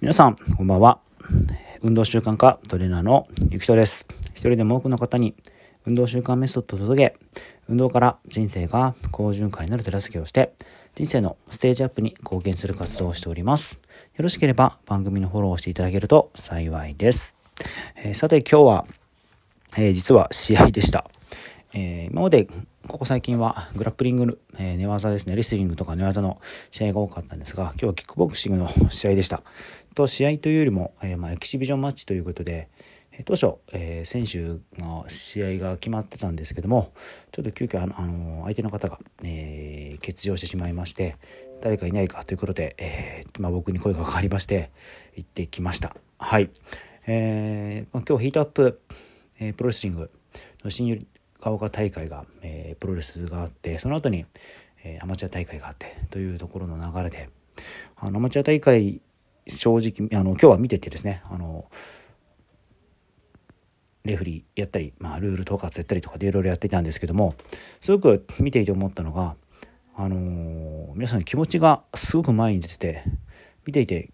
皆さん、こんばんは。運動習慣科トレーナーのゆきとです。一人でも多くの方に運動習慣メソッドを届け、運動から人生が好循環になる手助けをして、人生のステージアップに貢献する活動をしております。よろしければ番組のフォローをしていただけると幸いです。えー、さて今日は、えー、実は試合でした。えー、今までここ最近はグラップリング、えー、寝技ですね、レスリングとか寝技の試合が多かったんですが、今日はキックボクシングの試合でした。と、試合というよりも、えー、まあ、エキシビジョンマッチということで、えー、当初、え選手の試合が決まってたんですけども、ちょっと急遽あの、あの相手の方が、え欠場してしまいまして、誰かいないかということで、えまあ、僕に声がかかりまして、行ってきました。はい。えまあ、今日ヒートアップ、えプロレスリングの新川岡大会が、え、プロレスがあってその後に、え、アマチュア大会があってというところの流れであのアマチュア大会正直あの今日は見ててですねあのレフリーやったり、まあ、ルール統括やったりとかでいろいろやってたんですけどもすごく見ていて思ったのが、あのー、皆さん気持ちがすごく前に出てて見ていて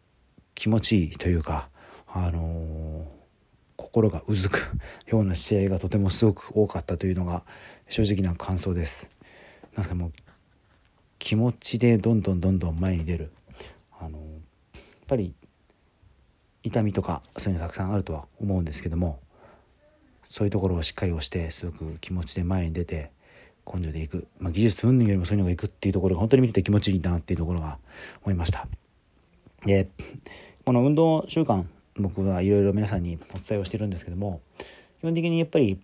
気持ちいいというか、あのー心がうずくような試合がとてもすごく多かったというのが正直な感想です。なんかもう気持ちでどんどんどんどん前に出るあのやっぱり痛みとかそういうのたくさんあるとは思うんですけどもそういうところをしっかり押してすごく気持ちで前に出て根性でいく、まあ、技術云々よりもそういうのがいくっていうところが本当に見てて気持ちいいなっていうところが思いました。でこの運動習慣僕はいろいろ皆さんにお伝えをしてるんですけども基本的にやっぱり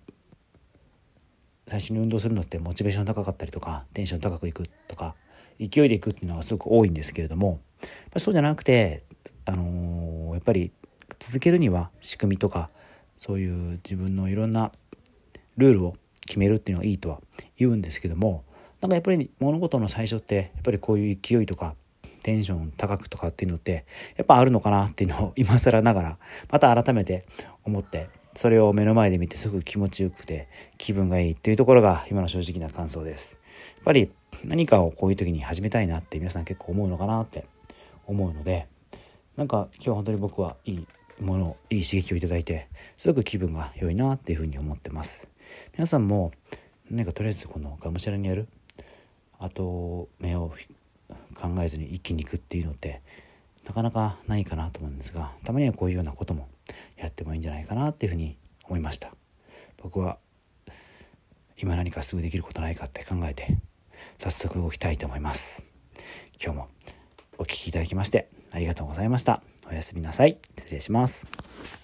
最初に運動するのってモチベーション高かったりとかテンション高くいくとか勢いでいくっていうのがすごく多いんですけれどもそうじゃなくて、あのー、やっぱり続けるには仕組みとかそういう自分のいろんなルールを決めるっていうのがいいとは言うんですけどもなんかやっぱり物事の最初ってやっぱりこういう勢いとかテンション高くとかっていうのってやっぱあるのかなっていうのを 今更ながらまた改めて思ってそれを目の前で見てすごく気持ちよくて気分がいいっていうところが今の正直な感想です。やっぱり何かをこういう時に始めたいなって皆さん結構思うのかなって思うのでなんか今日本当に僕はいいものいい刺激をいただいてすごく気分が良いなっていうふうに思ってます皆さんも何かとりあえずこのがむしゃらにやるあと目を考えずに一気に行くっていうのってなかなかないかなと思うんですがたまにはこういうようなこともやってもいいんじゃないかなっていうふうに思いました。僕は今何かすぐできることないかって考えて早速動きたいと思います。今日もお聴きいただきましてありがとうございました。おやすみなさい。失礼します。